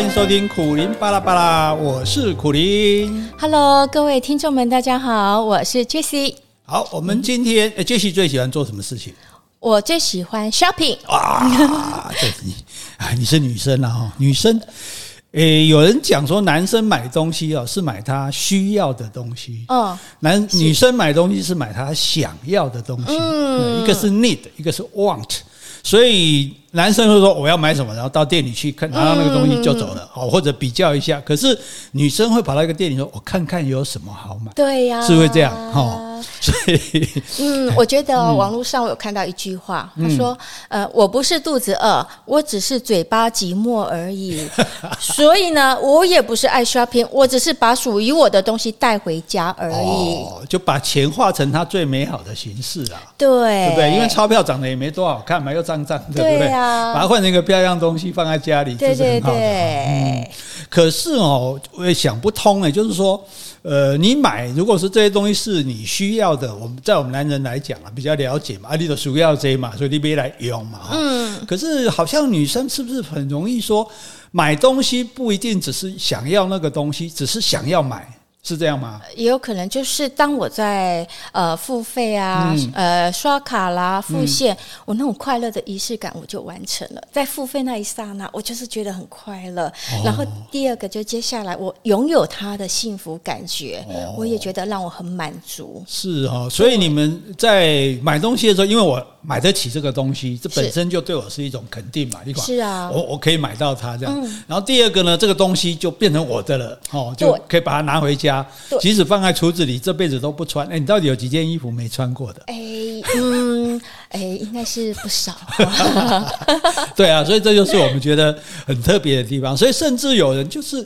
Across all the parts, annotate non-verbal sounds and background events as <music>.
欢迎收听苦林巴拉巴拉，我是苦林。Hello，各位听众们，大家好，我是 Jessie。好，我们今天、嗯、Jessie 最喜欢做什么事情？我最喜欢 shopping。啊，对你啊，你是女生啊，哈，女生。诶，有人讲说，男生买东西哦，是买他需要的东西。哦，男女生买东西是买他想要的东西。嗯，一个是 need，一个是 want。所以男生会说我要买什么，然后到店里去看，拿到那个东西就走了，好，或者比较一下。可是女生会跑到一个店里说，我看看有什么好买。对呀，是会这样哈。<laughs> 所以，嗯，我觉得网络上我有看到一句话，他说，呃，我不是肚子饿，我只是嘴巴寂寞而已。<laughs> 所以呢，我也不是爱 shopping，我只是把属于我的东西带回家而已。哦，就把钱化成它最美好的形式啊。对，对不对？因为钞票长得也没多好看嘛，又脏脏的，对不对？把它换成一个漂亮东西放在家里，就是很好可是哦，我也想不通哎，就是说。呃，你买如果是这些东西是你需要的，我们在我们男人来讲啊，比较了解嘛，啊，你的需要这些嘛，所以你别来用嘛。嗯。可是好像女生是不是很容易说，买东西不一定只是想要那个东西，只是想要买。是这样吗？也有可能就是当我在呃付费啊，嗯、呃刷卡啦、付现，嗯、我那种快乐的仪式感我就完成了。在付费那一刹那，我就是觉得很快乐。哦、然后第二个就接下来我拥有它的幸福感觉，哦、我也觉得让我很满足。是哦，所以你们在买东西的时候，因为我买得起这个东西，这本身就对我是一种肯定嘛。一款是啊，我我可以买到它这样。嗯、然后第二个呢，这个东西就变成我的了，哦，就可以把它拿回家。对即使放在橱子里，这辈子都不穿。哎，你到底有几件衣服没穿过的？哎，嗯，哎，应该是不少。<laughs> 对啊，所以这就是我们觉得很特别的地方。所以甚至有人就是，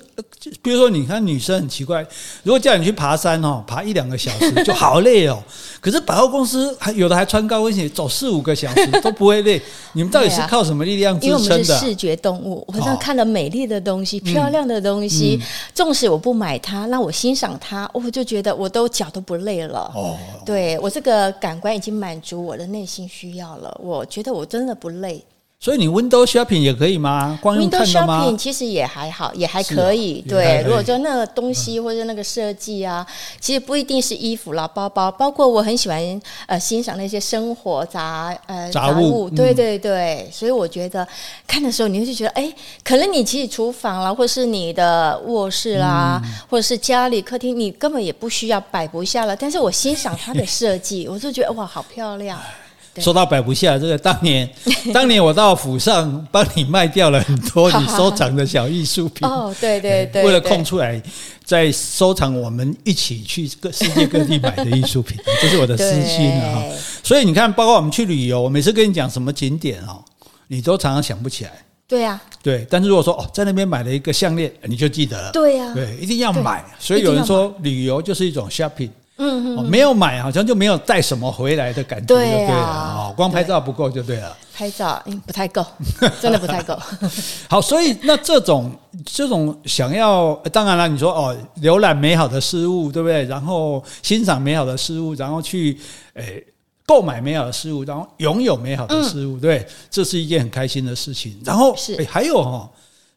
比如说，你看女生很奇怪，如果叫你去爬山哦，爬一两个小时就好累哦。可是百货公司还有的还穿高跟鞋走四五个小时都不会累。你们到底是靠什么力量支撑的？因为我们是视觉动物，我好像看了美丽的东西、漂亮的东西，纵使我不买它，让我欣赏它，我就觉得我都脚都不累了。哦，对，我这个感官已经满足我的内心需要了，我觉得我真的不累。所以你 Window Shopping 也可以吗？光用看的吗？Window Shopping 其实也还好，也还可以。啊、对，如果说那个东西或者那个设计啊，嗯、其实不一定是衣服啦、包包，包括我很喜欢呃欣赏那些生活杂呃杂物。对对对，嗯、所以我觉得看的时候，你会觉得，哎，可能你其实厨房啦，或是你的卧室啦，嗯、或者是家里客厅，你根本也不需要摆不下了。但是我欣赏它的设计，<laughs> 我就觉得哇，好漂亮。说到摆不下，这个当年，<laughs> 当年我到府上帮你卖掉了很多你 <laughs> 收藏的小艺术品。哦，对对对，为了空出来再收藏我们一起去各世界各地买的艺术品，<laughs> 这是我的私心啊。所以你看，包括我们去旅游，我每次跟你讲什么景点哦，你都常常想不起来。对呀，对。但是如果说哦，在那边买了一个项链，你就记得了。对呀，对，一定要买。所以有人说，旅游就是一种 shopping。嗯，没有买，好像就没有带什么回来的感觉，对了哦，光拍照不够就对了，拍照嗯不太够，<laughs> 真的不太够。<laughs> 好，所以那这种这种想要，当然了，你说哦，浏览美好的事物，对不对？然后欣赏美好的事物，然后去诶购买美好的事物，然后拥有美好的事物，对，这是一件很开心的事情。然后是诶还有哈。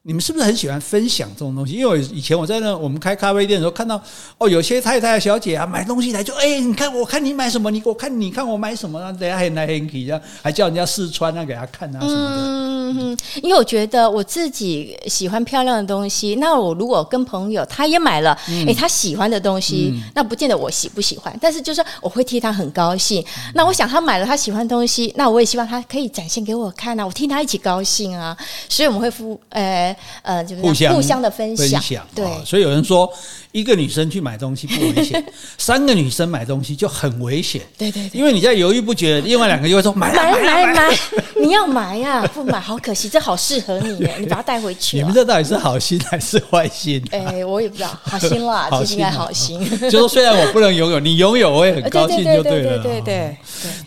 你们是不是很喜欢分享这种东西？因为以前我在那我们开咖啡店的时候，看到哦，有些太太小姐啊买东西来就哎，你看我看你买什么，你我看你看我买什么，然后等下还来还去，还叫人家试穿啊，给他看啊什么的。嗯，因为我觉得我自己喜欢漂亮的东西，那我如果跟朋友他也买了，哎，他喜欢的东西，那不见得我喜不喜欢，但是就是我会替他很高兴。那我想他买了他喜欢的东西，那我也希望他可以展现给我看啊，我替他一起高兴啊。所以我们会付呃。呃，就是互相互相的分享，分享对、哦。所以有人说，一个女生去买东西不危险，<laughs> 三个女生买东西就很危险。对对对，因为你在犹豫不决，另外两个就会说买买买买，<laughs> 你要买呀、啊，不买好可惜，这好适合你 <laughs> 耶，你把它带回去。你们这到底是好心还是坏心？哎、欸，我也不知道，好心啦，其实应该好心。就说虽然我不能拥有，你拥有我也很高兴，就对了。对对对对，对。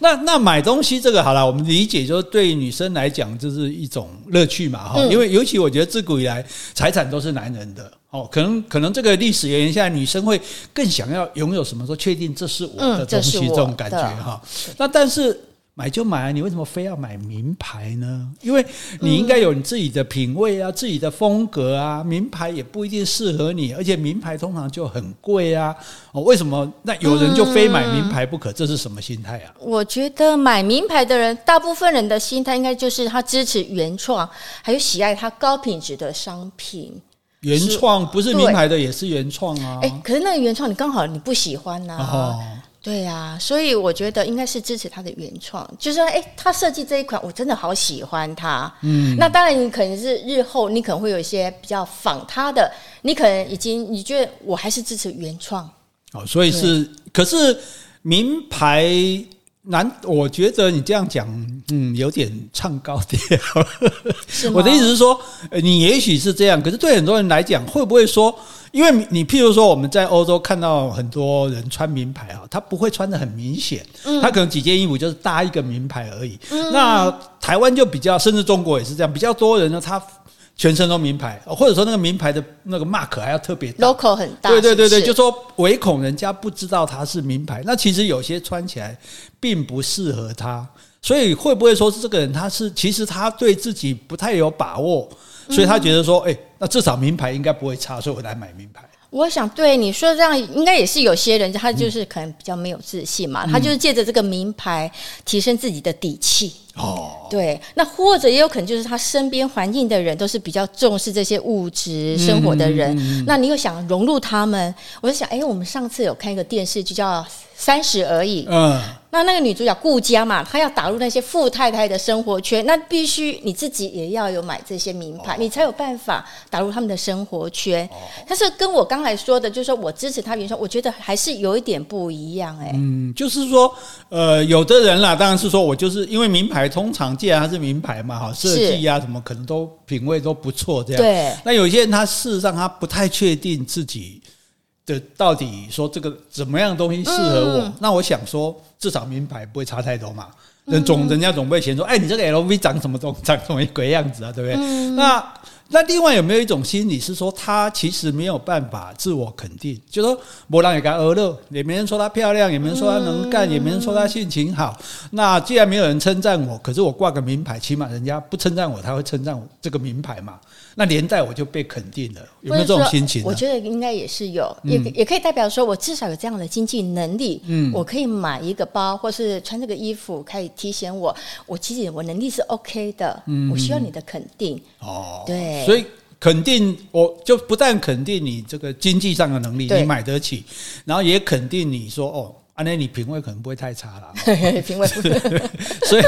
那那买东西这个好了，我们理解就是对女生来讲就是一种乐趣嘛哈，因为尤其我觉得自古以来财产都是男人的哦，可能可能这个历史原因，现在女生会更想要拥有什么，说确定这是我的东西这种感觉哈。那但是。买就买啊，你为什么非要买名牌呢？因为你应该有你自己的品味啊，嗯、自己的风格啊。名牌也不一定适合你，而且名牌通常就很贵啊。哦，为什么那有人就非买名牌不可？嗯、这是什么心态啊？我觉得买名牌的人，大部分人的心态应该就是他支持原创，还有喜爱他高品质的商品。原创不是名牌的也是原创啊。哎、欸，可是那个原创你刚好你不喜欢呐、啊。哦对呀、啊，所以我觉得应该是支持他的原创，就是说，哎，他设计这一款，我真的好喜欢它。嗯，那当然，你可能是日后你可能会有一些比较仿他的，你可能已经你觉得我还是支持原创。哦，所以是，可是名牌难，我觉得你这样讲，嗯，有点唱高调。我的意思是说，你也许是这样，可是对很多人来讲，会不会说？因为你譬如说我们在欧洲看到很多人穿名牌啊，他不会穿的很明显，他可能几件衣服就是搭一个名牌而已。那台湾就比较，甚至中国也是这样，比较多人呢，他全身都名牌，或者说那个名牌的那个 mark 还要特别大，logo 很大。对对对对，就说唯恐人家不知道它是名牌。那其实有些穿起来并不适合他，所以会不会说是这个人他是其实他对自己不太有把握？所以他觉得说，哎、欸，那至少名牌应该不会差，所以我来买名牌。我想对你说这样，应该也是有些人，他就是可能比较没有自信嘛，嗯、他就是借着这个名牌提升自己的底气。哦，对，那或者也有可能就是他身边环境的人都是比较重视这些物质生活的人，那你又想融入他们，我就想，哎、欸，我们上次有看一个电视剧叫《三十而已》，嗯。那那个女主角顾佳嘛，她要打入那些富太太的生活圈，那必须你自己也要有买这些名牌，哦、你才有办法打入他们的生活圈。哦、但是跟我刚才说的，就是说我支持他原创，我觉得还是有一点不一样哎、欸。嗯，就是说，呃，有的人啦，当然是说我就是因为名牌，通常既然它是名牌嘛，哈，设计啊什么可能都品味都不错，这样。对。那有些人他事实上他不太确定自己。的到底说这个怎么样的东西适合我？嗯、那我想说，至少名牌不会差太多嘛。人总人家总不会嫌说，哎，你这个 LV 长什么东长什么鬼样子啊，对不对？嗯、那那另外有没有一种心理是说，他其实没有办法自我肯定，就说没人会跟他娱乐，也没人说她漂亮，也没人说她能干，嗯、也没人说她性情好。那既然没有人称赞我，可是我挂个名牌，起码人家不称赞我，他会称赞我这个名牌嘛。那连带我就被肯定了，有没有这种心情？我觉得应该也是有，也也可以代表说，我至少有这样的经济能力，嗯，我可以买一个包，或是穿这个衣服，可以提醒我，我其实我能力是 OK 的，嗯，我需要你的肯定，哦，对，所以肯定我就不但肯定你这个经济上的能力，你买得起，然后也肯定你说哦。那你品味可能不会太差了，<laughs> 品味 <laughs> 所以，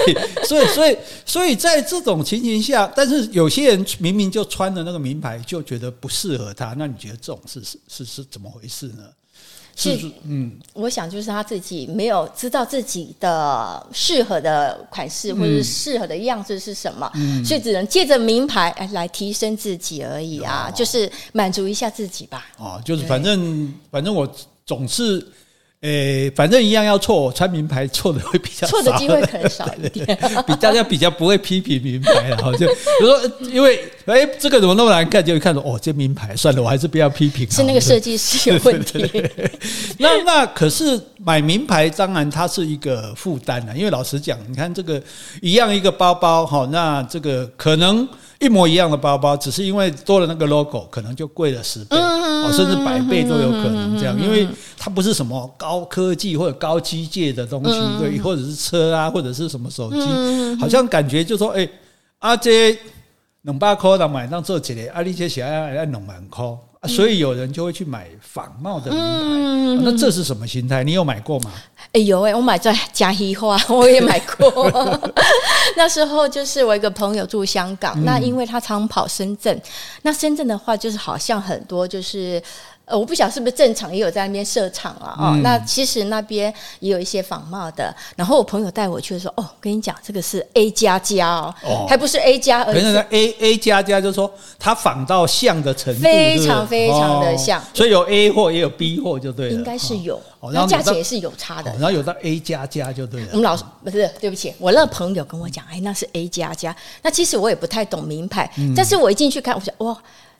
所以，所以，所以在这种情形下，但是有些人明明就穿的那个名牌，就觉得不适合他。那你觉得这种是是是是怎么回事呢？是，嗯，我想就是他自己没有知道自己的适合的款式或者适合的样子是什么，嗯，所以只能借着名牌来提升自己而已啊，哦、就是满足一下自己吧。哦，就是反正反正我总是。诶、欸，反正一样要错，我穿名牌错的会比较少，错的机会可能少一点，<laughs> 比大家比较不会批评名牌，然后就比如说，因为诶、欸，这个怎么那么难看，就会看说哦，这名牌算了，我还是不要批评。是那个设计师有问题。<laughs> 那那可是买名牌，当然它是一个负担了，因为老实讲，你看这个一样一个包包哈，那这个可能。一模一样的包包，只是因为多了那个 logo，可能就贵了十倍，哦，甚至百倍都有可能这样，因为它不是什么高科技或者高机械的东西，对，或者是车啊，或者是什么手机，好像感觉就说，哎，阿姐两百块的买当做几个，阿丽姐想要要两万块。所以有人就会去买仿冒的名牌，那这是什么心态？你有买过吗？哎有哎，我买在嘉义花，我也买过。<laughs> <laughs> 那时候就是我一个朋友住香港，嗯、那因为他常跑深圳，那深圳的话就是好像很多就是。呃，我不晓得是不是正常也有在那边设厂啊？哦，嗯、那其实那边也有一些仿冒的。然后我朋友带我去说：“哦，跟你讲，这个是 A 加加哦，哦还不是 A 加。”而是 A A 加加，就是说它仿到像的程度非常非常的像。哦、所以有 A 货也有 B 货，就对了。应该是有，哦、然后价钱也是有差的。然后有到 A 加加就对了。我们老师不是，对不起，我那个朋友跟我讲，哎，那是 A 加加。那其实我也不太懂名牌，嗯、但是我一进去看，我想哇。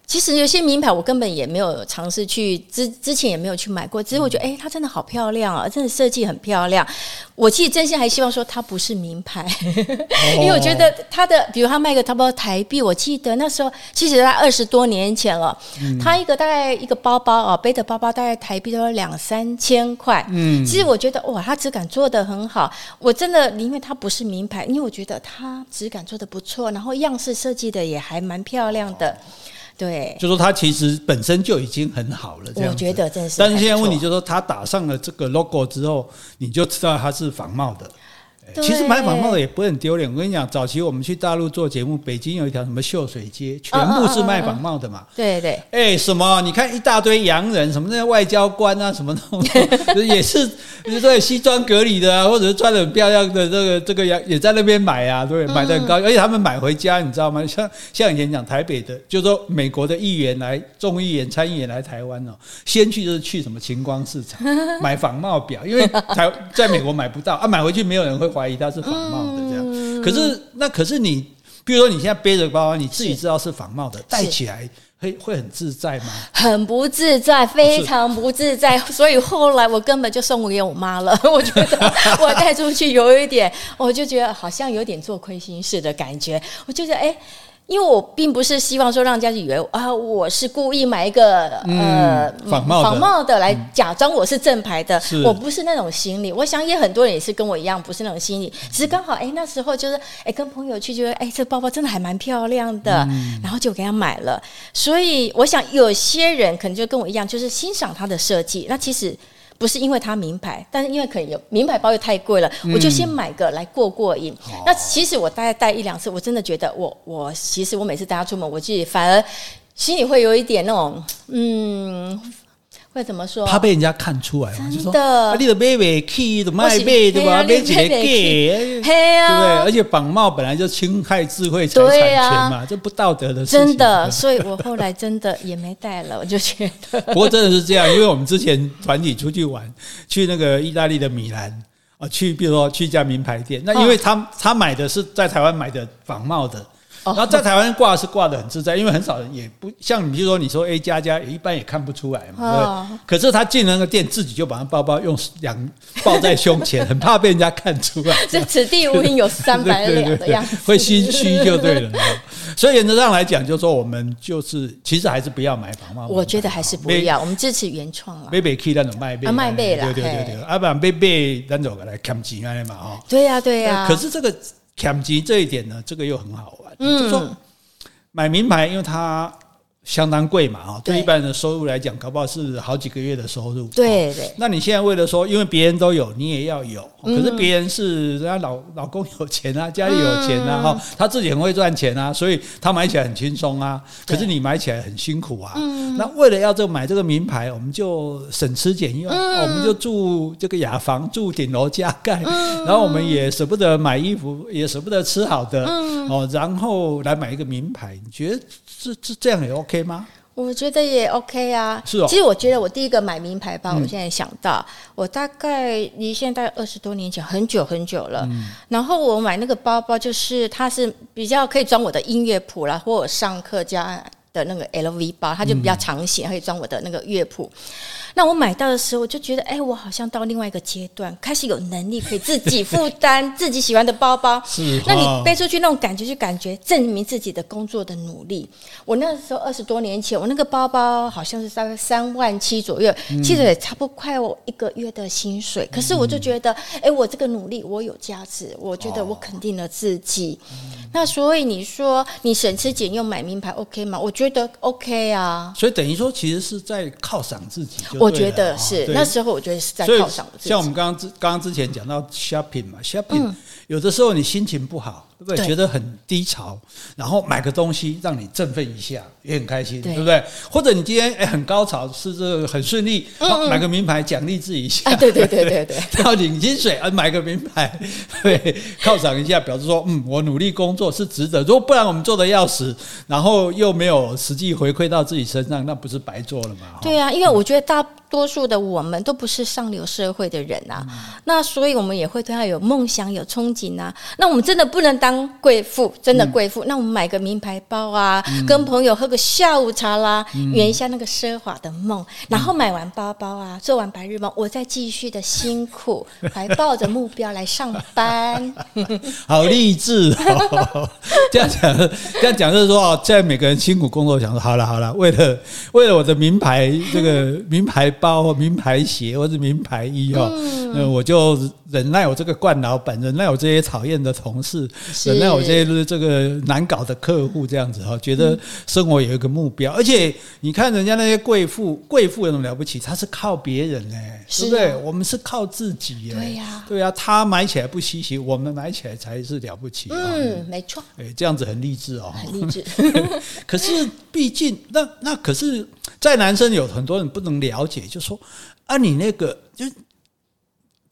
其实有些名牌我根本也没有尝试去之之前也没有去买过，只是我觉得哎、欸，它真的好漂亮啊，真的设计很漂亮。我其实真心还希望说它不是名牌，<laughs> 因为我觉得它的，比如它卖个差不多台币，我记得那时候其实它二十多年前了，它一个大概一个包包啊，背的包包大概台币都要两三千块。嗯，其实我觉得哇，它质感做的很好，我真的因为它不是名牌，因为我觉得它质感做的不错，然后样式设计的也还蛮漂亮的。对，就说它其实本身就已经很好了，这样子。我觉得真是。但是现在问题就是说，它打上了这个 logo 之后，你就知道它是仿冒的。其实买仿冒的也不会很丢脸。我跟你讲，早期我们去大陆做节目，北京有一条什么秀水街，全部是卖仿冒的嘛。对对。哎，什么？你看一大堆洋人，什么那些外交官啊，什么那种，也是，比如说西装革履的啊，或者是穿的很漂亮的这个这个洋也在那边买啊，对，买的很高，而且他们买回家，你知道吗？像像以前讲台北的，就是说美国的议员来，众议员、参议员来台湾哦，先去就是去什么晴光市场买仿冒表，因为台 <laughs> 在美国买不到啊，买回去没有人会怀疑它是仿冒的这样，嗯、可是那可是你，比如说你现在背着包包，你自己知道是仿冒的，戴起来会会很自在吗？很不自在，非常不自在。所以后来我根本就送给我妈了。<laughs> 我觉得 <laughs> 我带出去有一点，我就觉得好像有点做亏心事的感觉。我就觉得哎。欸因为我并不是希望说让人家以为啊，我是故意买一个呃仿冒仿冒的来假装我是正牌的，我不是那种心理。我想也很多人也是跟我一样，不是那种心理。只是刚好哎，那时候就是哎，跟朋友去，觉得哎，这包包真的还蛮漂亮的，然后就给他买了。所以我想有些人可能就跟我一样，就是欣赏它的设计。那其实。不是因为它名牌，但是因为可能有名牌包又太贵了，嗯、我就先买个来过过瘾。哦、那其实我大概带一两次，我真的觉得我我其实我每次带它出门，我自己反而心里会有一点那种嗯。会怎么说？怕被人家看出来嘛？真的，就说啊，你的买不起，的卖背对吧？买几个给？对啊，对不对？而且仿冒本来就侵害智慧财产权嘛，这不道德的事情。真的，所以我后来真的也没带了，我就觉得。不过真的是这样，因为我们之前团体出去玩，去那个意大利的米兰啊，去比如说去一家名牌店，那因为他他买的是在台湾买的仿冒的。然后在台湾挂是挂的很自在，因为很少人也不像你，比如说你说 A 加加，一般也看不出来嘛。对。可是他进了那个店，自己就把那包包用两抱在胸前，很怕被人家看出来。<laughs> 这此地无银有三百两的样子，会心虚就对了。所以原则上来讲，就是说我们就是其实还是不要买房嘛。我觉得还是不要，我们支持原创啊。买不起那种卖贝，卖贝啦。对对对对，要不然买背咱就来看钱啊嘛哈。对呀对呀。可是这个看钱这一点呢，这个又很好玩。嗯，就说买名牌，因为它相当贵嘛，哈，对一般人的收入来讲，搞不好是好几个月的收入。对对。那你现在为了说，因为别人都有，你也要有。可是别人是人家老老公有钱啊，家里有钱啊，哈，他自己很会赚钱啊，所以他买起来很轻松啊。可是你买起来很辛苦啊。那为了要这买这个名牌，我们就省吃俭用，我们就住这个雅房，住顶楼加盖，然后我们也舍不得买衣服，也舍不得吃好的，哦，然后来买一个名牌，你觉得这这这样也 OK 吗？我觉得也 OK 啊，是哦。其实我觉得我第一个买名牌包，我现在想到，我大概离现在二十多年前，很久很久了。然后我买那个包包，就是它是比较可以装我的音乐谱啦，或我上课加的那个 LV 包，它就比较长型，可以装我的那个乐谱。那我买到的时候，我就觉得，哎，我好像到另外一个阶段，开始有能力可以自己负担 <laughs> 自己喜欢的包包。是，那你背出去那种感觉，就感觉证明自己的工作的努力。我那时候二十多年前，我那个包包好像是大概三万七左右，其实也差不多快我一个月的薪水。可是我就觉得，哎，我这个努力我有价值，我觉得我肯定了自己。那所以你说你省吃俭用买名牌 OK 吗？我觉得 OK 啊。所以等于说，其实是在犒赏自己。我觉得是那时候，我觉得是在犒赏。像我们刚刚之刚刚之前讲到 shopping 嘛，shopping 有的时候你心情不好。对，觉得很低潮，然后买个东西让你振奋一下，也很开心，对不对？或者你今天哎很高潮，是这个很顺利，买个名牌奖励自己一下，对对对对对，要 <laughs> 领薪水啊，买个名牌，<laughs> 对，犒赏一下，表示说嗯，我努力工作是值得。如果不然我们做的要死，然后又没有实际回馈到自己身上，那不是白做了吗？对啊，因为我觉得大多数的我们都不是上流社会的人啊，那所以我们也会对他有梦想、有憧憬啊。那我们真的不能当。当贵妇，真的贵妇，嗯、那我们买个名牌包啊，嗯、跟朋友喝个下午茶啦，圆、嗯、一下那个奢华的梦。然后买完包包啊，做完白日梦，我再继续的辛苦，<laughs> 怀抱着目标来上班。<laughs> 好励志哦！<laughs> 这样讲，这样讲就是说哦，在每个人辛苦工作，想说好了好了，为了为了我的名牌这个名牌包或名牌鞋或者名牌衣哦，那我就忍耐我这个惯老板，忍耐我这些讨厌的同事，忍耐我这些这个难搞的客户，这样子哈，觉得生活有一个目标。而且你看人家那些贵妇，贵妇有什么了不起？他是靠别人哎，对不对？我们是靠自己哎，对呀，对呀，他买起来不稀奇，我们买起来才是了不起。嗯，没错。哎，这样子很励志哦，很励志。可是毕竟，那那可是，在男生有很多人不能了解，就说啊，你那个就。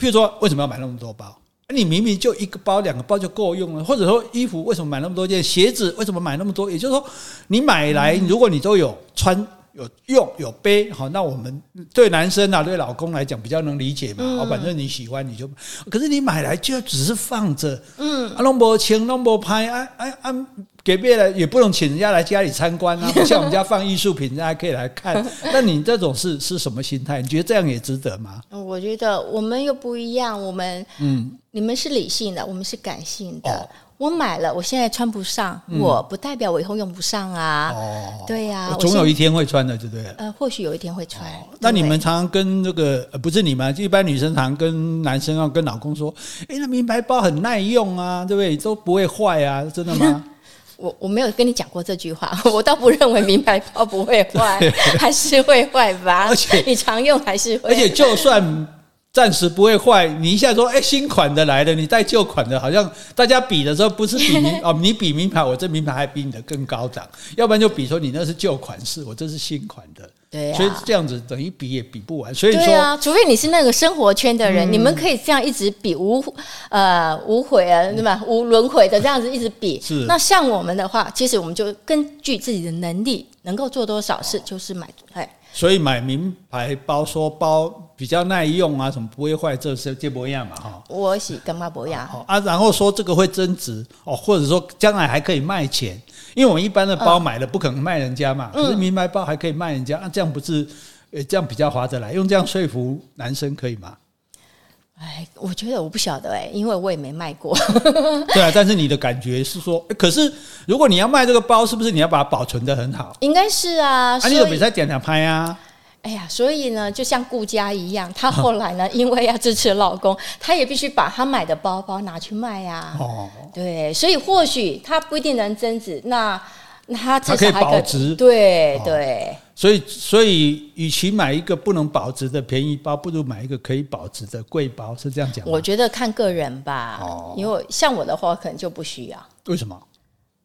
譬如说，为什么要买那么多包？你明明就一个包、两个包就够用了。或者说，衣服为什么买那么多件？鞋子为什么买那么多？也就是说，你买来，如果你都有穿。有用有背好，那我们对男生啊，对老公来讲比较能理解嘛。好，反正你喜欢你就，可是你买来就只是放着，嗯，啊，弄不清弄不拍，啊啊啊，给别人也不能请人家来家里参观啊，<laughs> 不像我们家放艺术品，人家可以来看。<laughs> 那你这种是是什么心态？你觉得这样也值得吗？我觉得我们又不一样，我们嗯，你们是理性的，我们是感性的。哦我买了，我现在穿不上，嗯、我不代表我以后用不上啊。哦，对呀、啊，总有一天会穿的，对不对？呃，或许有一天会穿。哦、那你们常常跟那个呃，不是你们，一般女生常常跟男生要跟老公说，哎，那名牌包很耐用啊，对不对？都不会坏啊，真的吗？<laughs> 我我没有跟你讲过这句话，<laughs> 我倒不认为名牌包不会坏，<laughs> 还是会坏吧？而且你常用还是会，而且就算。暂时不会坏，你一下说，哎、欸，新款的来了，你带旧款的，好像大家比的时候不是比名 <laughs> 哦，你比名牌，我这名牌还比你的更高档，要不然就比说你那是旧款式，我这是新款的，对、啊，所以这样子等于比也比不完，所以说，对啊，除非你是那个生活圈的人，嗯、你们可以这样一直比无呃无悔啊，对吧？无轮回的这样子一直比，是。那像我们的话，其实我们就根据自己的能力，能够做多少事就是买，哎。所以买名牌包，说包比较耐用啊，什么不会坏，这是这不一样嘛，哈。我是干嘛不一样？啊，然后说这个会增值哦，或者说将来还可以卖钱，因为我们一般的包买了不可能卖人家嘛，可是名牌包还可以卖人家，那这样不是，呃，这样比较划得来，用这样说服男生可以吗？哎，我觉得我不晓得哎，因为我也没卖过。<laughs> 对啊，但是你的感觉是说，可是如果你要卖这个包，是不是你要把它保存的很好？应该是啊。啊，你有比赛点两拍啊？哎呀，所以呢，就像顾佳一样，她后来呢，<laughs> 因为要支持老公，她也必须把她买的包包拿去卖呀。哦，对，所以或许她不一定能增值，那那她至少可以保值。对对。所以，所以，与其买一个不能保值的便宜包，不如买一个可以保值的贵包，是这样讲？我觉得看个人吧，哦，因为像我的话，可能就不需要。为什么？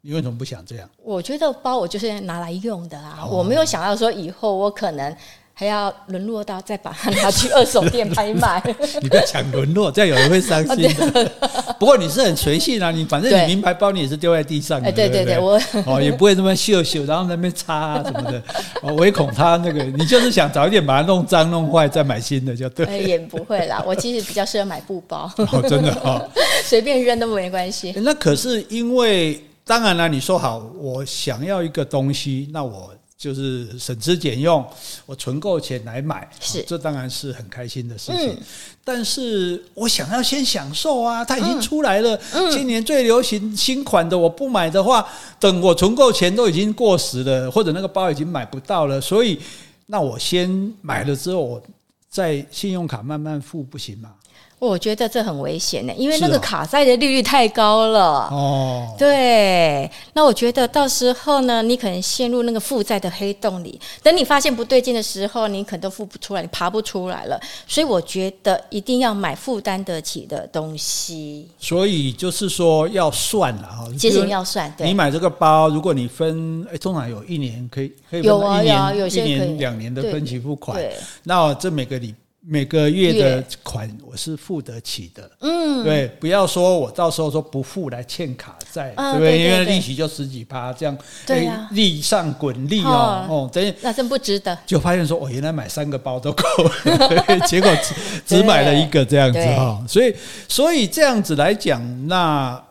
你为什么不想这样？我觉得包我就是拿来用的啊，我没有想到说以后我可能。还要沦落到再把它拿去二手店拍卖？<laughs> 你不要讲沦落，这样有人会伤心的。<laughs> <laughs> 不过你是很随性啊，你反正你名牌包你也是丢在地上的，对对对，我哦也不会这么秀秀，然后在那边擦啊什么的，哦唯恐他那个，你就是想早一点把它弄脏弄坏再买新的就对。也不会啦，我其实比较适合买布包，哦真的哈，随便扔都没关系。那可是因为当然了，你说好我想要一个东西，那我。就是省吃俭用，我存够钱来买，是这当然是很开心的事情。嗯、但是我想要先享受啊，它已经出来了，嗯、今年最流行新款的，我不买的话，等我存够钱都已经过时了，或者那个包已经买不到了。所以，那我先买了之后，我再信用卡慢慢付，不行吗？我觉得这很危险呢，因为那个卡债的利率太高了。哦，对，那我觉得到时候呢，你可能陷入那个负债的黑洞里。等你发现不对劲的时候，你可能都付不出来，你爬不出来了。所以我觉得一定要买负担得起的东西。所以就是说要算了哈，其实要算。对，你买这个包，如果你分，哎，通常有一年可以，可以有啊有啊，有些一年两年的分期付款。对，那这每个礼。每个月的款我是付得起的，嗯，对，不要说我到时候说不付来欠卡债，对不对？因为利息就十几趴，这样，对呀，利上滚利哦，哦，等于那真不值得。就发现说，我原来买三个包都够，<laughs> 结果只 <laughs> 只买了一个这样子哈，所以所以这样子来讲，那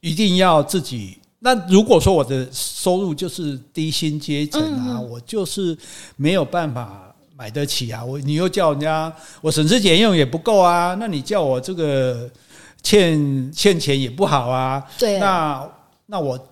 一定要自己。那如果说我的收入就是低薪阶层啊，嗯、我就是没有办法买得起啊。我你又叫人家我省吃俭用也不够啊，那你叫我这个欠欠钱也不好啊。对啊，那那我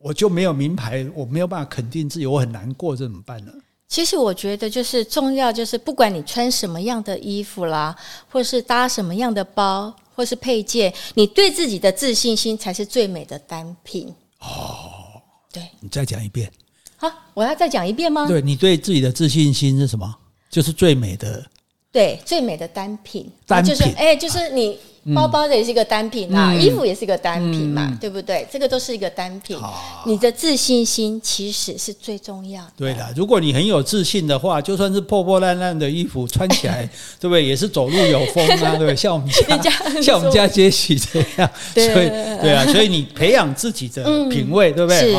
我就没有名牌，我没有办法肯定自己，我很难过，这怎么办呢？其实我觉得就是重要，就是不管你穿什么样的衣服啦，或是搭什么样的包，或是配件，你对自己的自信心才是最美的单品。哦，对，你再讲一遍。好，我要再讲一遍吗？对，你对自己的自信心是什么？就是最美的，对，最美的单品。单品，就是哎，就是你。包包的也是一个单品啊，衣服也是一个单品嘛，对不对？这个都是一个单品。你的自信心其实是最重要的。对的，如果你很有自信的话，就算是破破烂烂的衣服穿起来，<laughs> 对不对？也是走路有风啊，对不对？<laughs> 像我们家，<laughs> 像我们家杰西这样。所以，对啊，所以你培养自己的品味，对不对？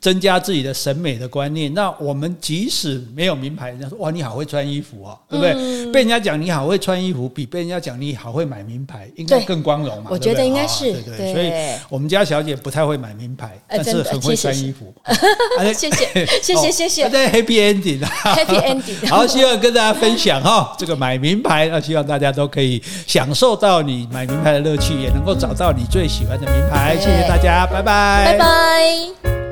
增加自己的审美的观念。那我们即使没有名牌，人家说哇，你好会穿衣服哦，对不对？被人家讲你好会穿衣服，比被人家讲你好会买名牌。应该更光荣嘛？我觉得应该是对对，所以我们家小姐不太会买名牌，但是很会穿衣服。谢谢 <laughs> <laughs> 谢谢谢谢。在 <laughs> Happy Ending，Happy Ending。好，希望跟大家分享哈，这个买名牌，那希望大家都可以享受到你买名牌的乐趣，也能够找到你最喜欢的名牌。谢谢大家，拜拜，拜拜。